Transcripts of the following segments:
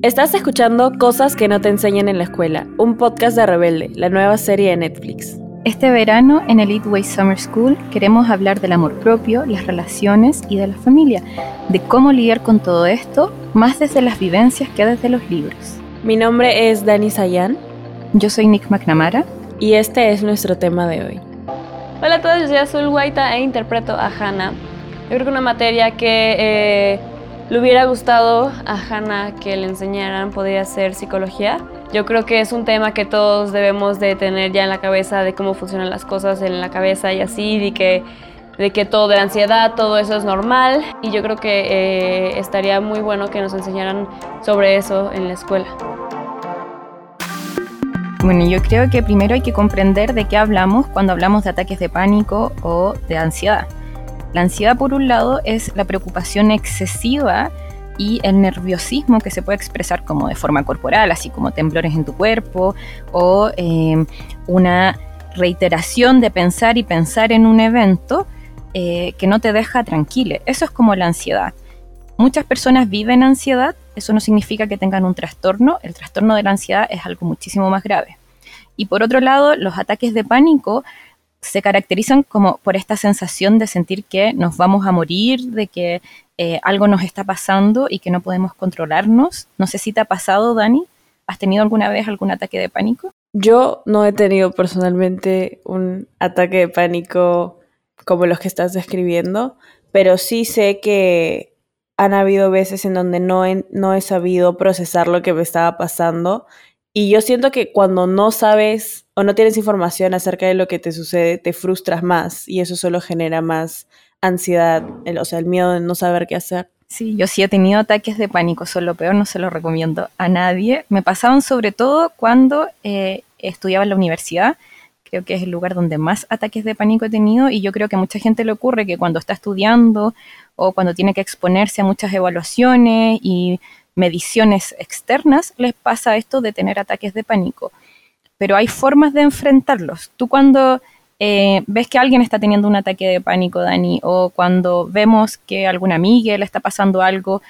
Estás escuchando Cosas que no te enseñan en la escuela, un podcast de Rebelde, la nueva serie de Netflix. Este verano en el Way Summer School queremos hablar del amor propio, las relaciones y de la familia, de cómo lidiar con todo esto, más desde las vivencias que desde los libros. Mi nombre es Dani Sayan. Yo soy Nick McNamara. Y este es nuestro tema de hoy. Hola a todos, yo soy Azul Guaita e interpreto a Hannah. Yo creo que una materia que eh, le hubiera gustado a Hannah que le enseñaran podría ser psicología. Yo creo que es un tema que todos debemos de tener ya en la cabeza de cómo funcionan las cosas en la cabeza y así, de que, todo de la ansiedad, todo eso es normal. Y yo creo que eh, estaría muy bueno que nos enseñaran sobre eso en la escuela. Bueno, yo creo que primero hay que comprender de qué hablamos cuando hablamos de ataques de pánico o de ansiedad. La ansiedad, por un lado, es la preocupación excesiva y el nerviosismo que se puede expresar como de forma corporal, así como temblores en tu cuerpo o em, una reiteración de pensar y pensar en un evento eh, que no te deja tranquilo. Eso es como la ansiedad. Muchas personas viven ansiedad, eso no significa que tengan un trastorno, el trastorno de la ansiedad es algo muchísimo más grave. Y por otro lado, los ataques de pánico se caracterizan como por esta sensación de sentir que nos vamos a morir, de que eh, algo nos está pasando y que no podemos controlarnos. No sé si te ha pasado, Dani. ¿Has tenido alguna vez algún ataque de pánico? Yo no he tenido personalmente un ataque de pánico como los que estás describiendo, pero sí sé que han habido veces en donde no no he sabido procesar lo que me estaba pasando y yo siento que cuando no sabes o no tienes información acerca de lo que te sucede, te frustras más y eso solo genera más ansiedad, o sea, el miedo de no saber qué hacer. Sí, yo sí he tenido ataques de pánico, son lo peor, no se lo recomiendo a nadie. Me pasaban sobre todo cuando eh, estudiaba en la universidad, creo que es el lugar donde más ataques de pánico he tenido y yo creo que a mucha gente le ocurre que cuando está estudiando o cuando tiene que exponerse a muchas evaluaciones y mediciones externas, les pasa esto de tener ataques de pánico. Pero hay formas de enfrentarlos. Tú cuando eh, ves que alguien está teniendo un ataque de pánico, Dani, o cuando vemos que alguna amiga le está pasando algo,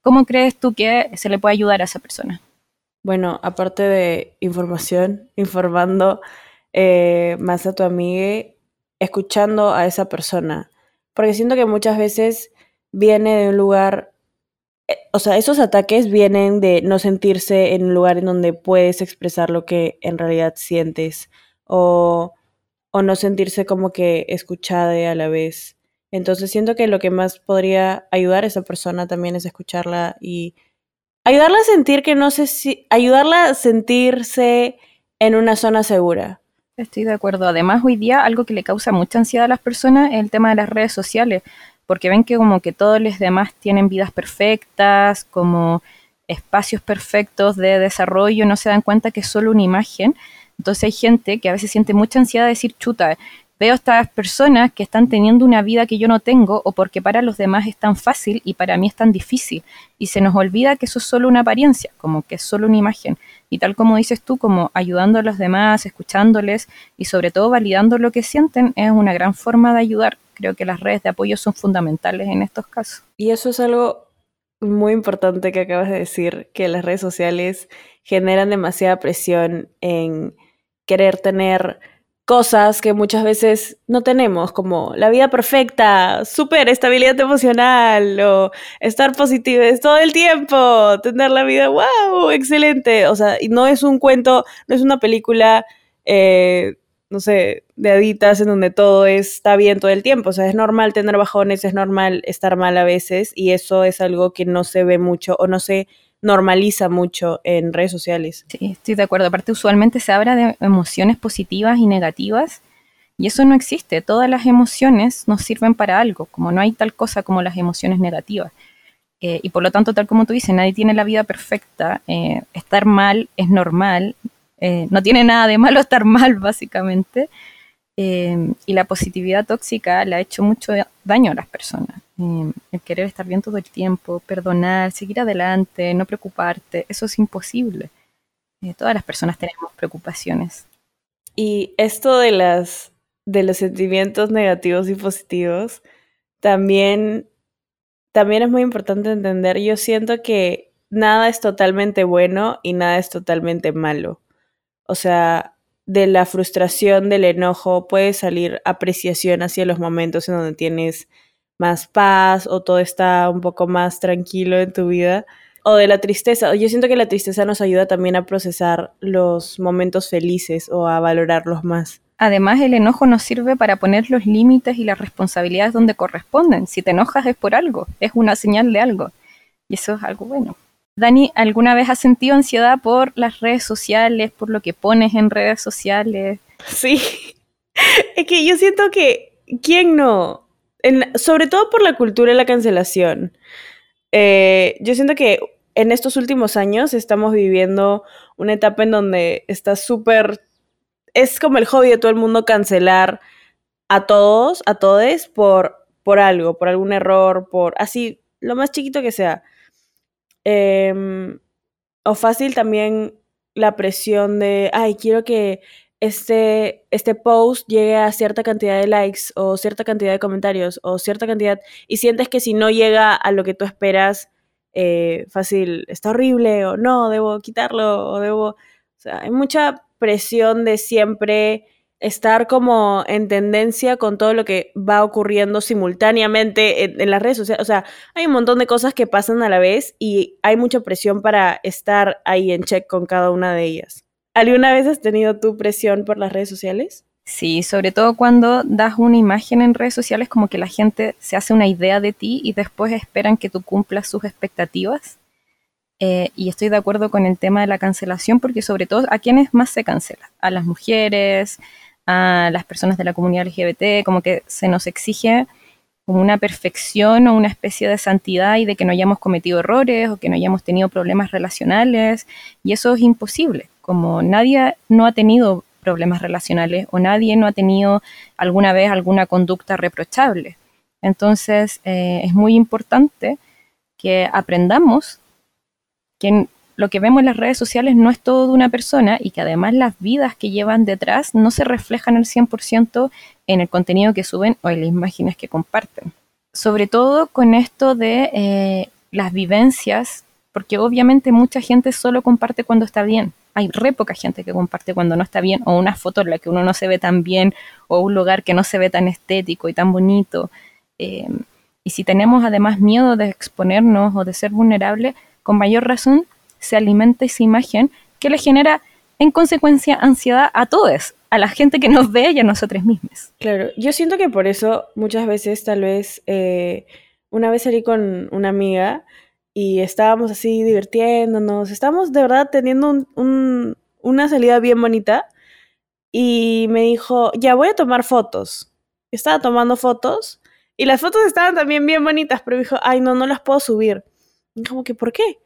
¿cómo crees tú que se le puede ayudar a esa persona? Bueno, aparte de información, informando eh, más a tu amiga, escuchando a esa persona. Porque siento que muchas veces viene de un lugar o sea, esos ataques vienen de no sentirse en un lugar en donde puedes expresar lo que en realidad sientes o, o no sentirse como que escuchada a la vez. Entonces siento que lo que más podría ayudar a esa persona también es escucharla y ayudarla a sentir que no sé si, ayudarla a sentirse en una zona segura. Estoy de acuerdo. Además, hoy día algo que le causa mucha ansiedad a las personas es el tema de las redes sociales porque ven que como que todos los demás tienen vidas perfectas, como espacios perfectos de desarrollo, no se dan cuenta que es solo una imagen. Entonces hay gente que a veces siente mucha ansiedad de decir, chuta, veo estas personas que están teniendo una vida que yo no tengo o porque para los demás es tan fácil y para mí es tan difícil. Y se nos olvida que eso es solo una apariencia, como que es solo una imagen. Y tal como dices tú, como ayudando a los demás, escuchándoles y sobre todo validando lo que sienten, es una gran forma de ayudar creo que las redes de apoyo son fundamentales en estos casos. Y eso es algo muy importante que acabas de decir, que las redes sociales generan demasiada presión en querer tener cosas que muchas veces no tenemos, como la vida perfecta, súper estabilidad emocional o estar positivos todo el tiempo, tener la vida, wow, excelente. O sea, no es un cuento, no es una película eh, no sé, de aditas en donde todo está bien todo el tiempo. O sea, es normal tener bajones, es normal estar mal a veces y eso es algo que no se ve mucho o no se normaliza mucho en redes sociales. Sí, estoy de acuerdo. Aparte, usualmente se habla de emociones positivas y negativas y eso no existe. Todas las emociones nos sirven para algo, como no hay tal cosa como las emociones negativas. Eh, y por lo tanto, tal como tú dices, nadie tiene la vida perfecta. Eh, estar mal es normal, eh, no tiene nada de malo estar mal, básicamente. Eh, y la positividad tóxica le ha hecho mucho daño a las personas. Eh, el querer estar bien todo el tiempo, perdonar, seguir adelante, no preocuparte, eso es imposible. todas las personas tenemos preocupaciones. Y esto de, las, de los sentimientos negativos y positivos, también, también es muy importante entender. Yo siento que nada es totalmente bueno y nada es totalmente malo. O sea, de la frustración, del enojo, puede salir apreciación hacia los momentos en donde tienes más paz o todo está un poco más tranquilo en tu vida. O de la tristeza. Yo siento que la tristeza nos ayuda también a procesar los momentos felices o a valorarlos más. Además, el enojo nos sirve para poner los límites y las responsabilidades donde corresponden. Si te enojas es por algo, es una señal de algo. Y eso es algo bueno. Dani, ¿alguna vez has sentido ansiedad por las redes sociales, por lo que pones en redes sociales? Sí, es que yo siento que, ¿quién no? sobre todo por la cultura de la cancelación. Eh, yo siento que en estos últimos años estamos viviendo una etapa en donde está súper es como el hobby de todo el mundo cancelar a todos, a todes, por, por algo, por algún error, por así, lo más chiquito que sea. Em, o fácil también la presión de, ay, quiero que este, este post llegue a cierta cantidad de likes o cierta cantidad de comentarios o cierta cantidad y sientes que si no llega a lo que tú esperas, eh, fácil, está horrible o no, debo quitarlo o debo... O sea, hay mucha presión de siempre estar como en tendencia con todo lo que va ocurriendo simultáneamente en, las redes sociales. O sea, hay un montón de cosas que pasan a la vez y hay mucha presión para estar ahí en check con cada una de ellas. ¿Alguna vez has tenido tu presión por las redes sociales? Sí, sobre todo cuando das una imagen en redes sociales como que la gente se hace una idea de ti y después esperan que tú cumplas sus expectativas. Eh, y estoy de acuerdo con el tema de la cancelación porque sobre todo a quienes más se cancela, a las mujeres, a las personas de la comunidad LGBT, como que se nos exige como una perfección o una especie de santidad y de que no hayamos cometido errores o que no hayamos tenido problemas relacionales y eso es imposible, como nadie no ha tenido problemas relacionales o nadie no ha tenido alguna vez alguna conducta reprochable. Entonces eh, es muy importante que aprendamos que lo que vemos en las redes sociales no es todo de una persona y que además las vidas que llevan detrás no se reflejan al 100% en el contenido que suben o en las imágenes que comparten. Sobre todo con esto de eh, las vivencias, porque obviamente mucha gente solo comparte cuando está bien. Hay re poca gente que comparte cuando no está bien, o una foto en la que uno no se ve tan bien, o un lugar que no se ve tan estético y tan bonito. Eh, y si tenemos además miedo de exponernos o de ser vulnerables, con mayor razón se alimenta esa imagen que le genera en consecuencia ansiedad a todos, a la gente que nos ve y a nosotros mismos. Claro, yo siento que por eso muchas veces tal vez eh, una vez salí con una amiga y estábamos así divirtiéndonos, estábamos de verdad teniendo una salida bien bonita y me dijo, ya voy a tomar fotos. Estaba tomando fotos y las fotos estaban también bien bonitas, pero dijo, ay no, no las puedo subir. Como que, ¿por qué?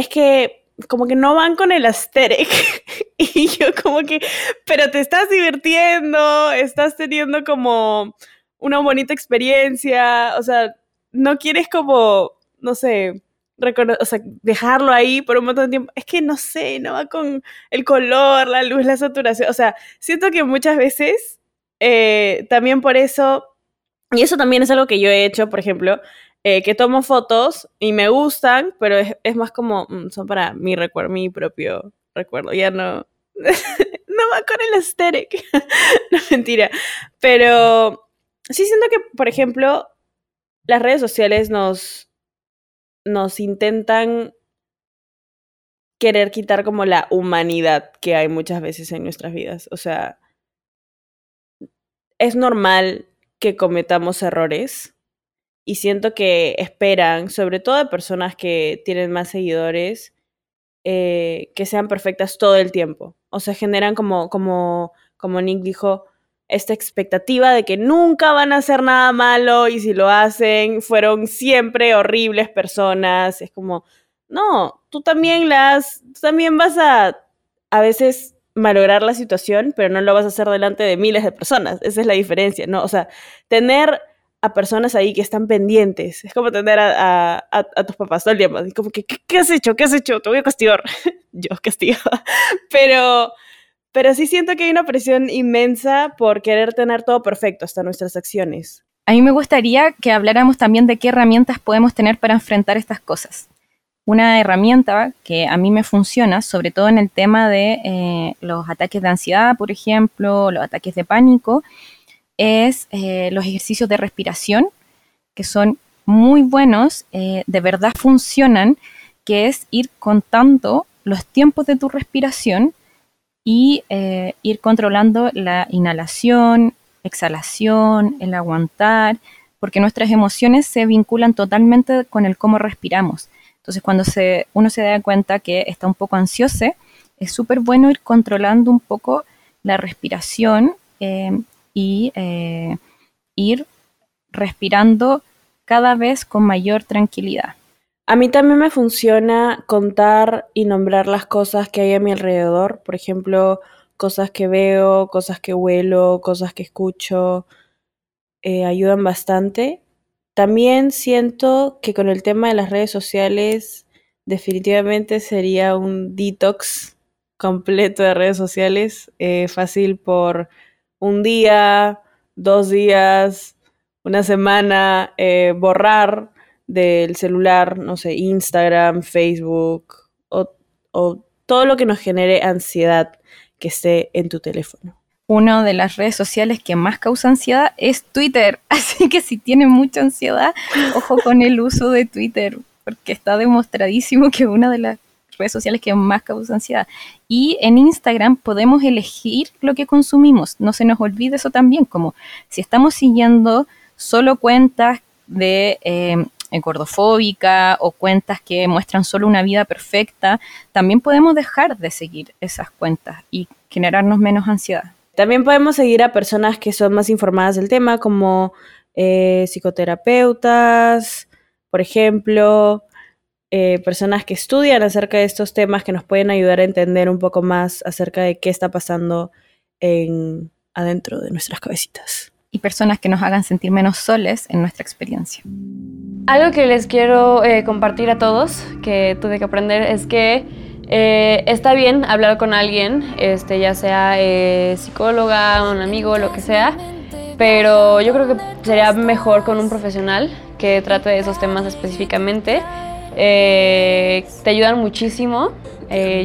Es que como que no van con el aesthetic. y yo como que, pero te estás divirtiendo, estás teniendo como una bonita experiencia, o sea, no quieres como, no sé, o sea, dejarlo ahí por un montón de tiempo. Es que no sé, no va con el color, la luz, la saturación. O sea, siento que muchas veces, eh, también por eso, y eso también es algo que yo he hecho, por ejemplo, eh, que tomo fotos y me gustan, pero es, más como, mm, son para mi recuerdo, mi propio recuerdo, ya no, no va con el aesthetic, no mentira, pero sí siento que, por ejemplo, las redes sociales nos, nos intentan querer quitar como la humanidad que hay muchas veces en nuestras vidas, o sea, es normal que cometamos errores, y siento que esperan, sobre todo de personas que tienen más seguidores, eh, que sean perfectas todo el tiempo. O sea, generan como, como, como Nick dijo, esta expectativa de que nunca van a hacer nada malo y si lo hacen, fueron siempre horribles personas. Es como, no, tú también las, tú también vas a a veces malograr la situación, pero no lo vas a hacer delante de miles de personas. Esa es la diferencia, ¿no? O sea, tener a personas ahí que están pendientes. Es como tener a, tus papás todo el tiempo. Como que, ¿qué, has hecho? ¿Qué has hecho? Te voy a castigar. Yo castigaba. Pero, pero sí siento que hay una presión inmensa por querer tener todo perfecto hasta nuestras acciones. A mí me gustaría que habláramos también de qué herramientas podemos tener para enfrentar estas cosas. una herramienta que a mí me funciona, sobre todo en el tema de eh, los ataques de ansiedad, por ejemplo, los ataques de pánico, es eh, los ejercicios de respiración, que son muy buenos, eh, de verdad funcionan, que es ir contando los tiempos de tu respiración y ir controlando la inhalación, exhalación, el aguantar, porque nuestras emociones se vinculan totalmente con el cómo respiramos. Entonces, cuando se, uno se da cuenta que está un poco ansioso, es súper bueno ir controlando un poco la respiración eh, y eh, ir respirando cada vez con mayor tranquilidad. A mí también me funciona contar y nombrar las cosas que hay a mi alrededor, por ejemplo, cosas que veo, cosas que huelo, cosas que escucho, eh, ayudan bastante. También siento que con el tema de las redes sociales definitivamente sería un detox completo de redes sociales, eh, fácil por un día, dos días, una semana, eh, borrar del celular, no sé, Instagram, Facebook o, todo lo que nos genere ansiedad que esté en tu teléfono una de las redes sociales que más causa ansiedad es Twitter. Así que si tienes mucha ansiedad, ojo con el uso de Twitter, porque está demostradísimo que una de las redes sociales que más causa ansiedad. Y en Instagram podemos elegir lo que consumimos. No se nos olvide eso también, como si estamos siguiendo solo cuentas de eh, gordofóbica o cuentas que muestran solo una vida perfecta, también podemos dejar de seguir esas cuentas y generarnos menos ansiedad. También podemos seguir a personas que son más informadas del tema, como eh, psicoterapeutas, por ejemplo, eh, personas que estudian acerca de estos temas que nos pueden ayudar a entender un poco más acerca de qué está pasando en, adentro de nuestras cabecitas. Y personas que nos hagan sentir menos soles en nuestra experiencia. Algo que les quiero eh, compartir a todos, que tuve que aprender, es que eh, está bien hablar con alguien, este, ya sea eh, psicóloga, un amigo, lo que sea, pero yo creo que sería mejor con un profesional que trate de esos temas específicamente. Eh, te ayudan muchísimo.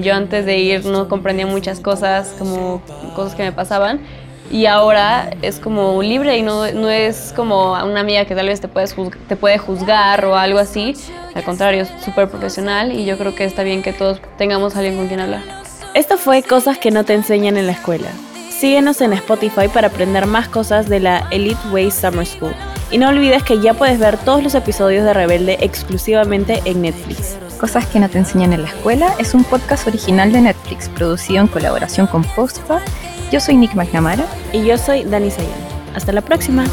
yo antes de ir no comprendía muchas cosas, como cosas que me pasaban y ahora es como libre y no, no es como una amiga que tal vez te, puedes te puede juzgar o algo así. Al contrario, es súper profesional y yo creo que está bien que todos tengamos a alguien con quien hablar. Esto fue Cosas que no te enseñan en la escuela. Síguenos en Spotify para aprender más cosas de la Elite Way Summer School. Y no olvides que ya puedes ver todos los episodios de Rebelde exclusivamente en Netflix. Cosas que no te enseñan en la escuela es un podcast original de Netflix producido en colaboración con Postpa yo soy Nick McNamara. Y yo soy Dani Sayan. Hasta la próxima.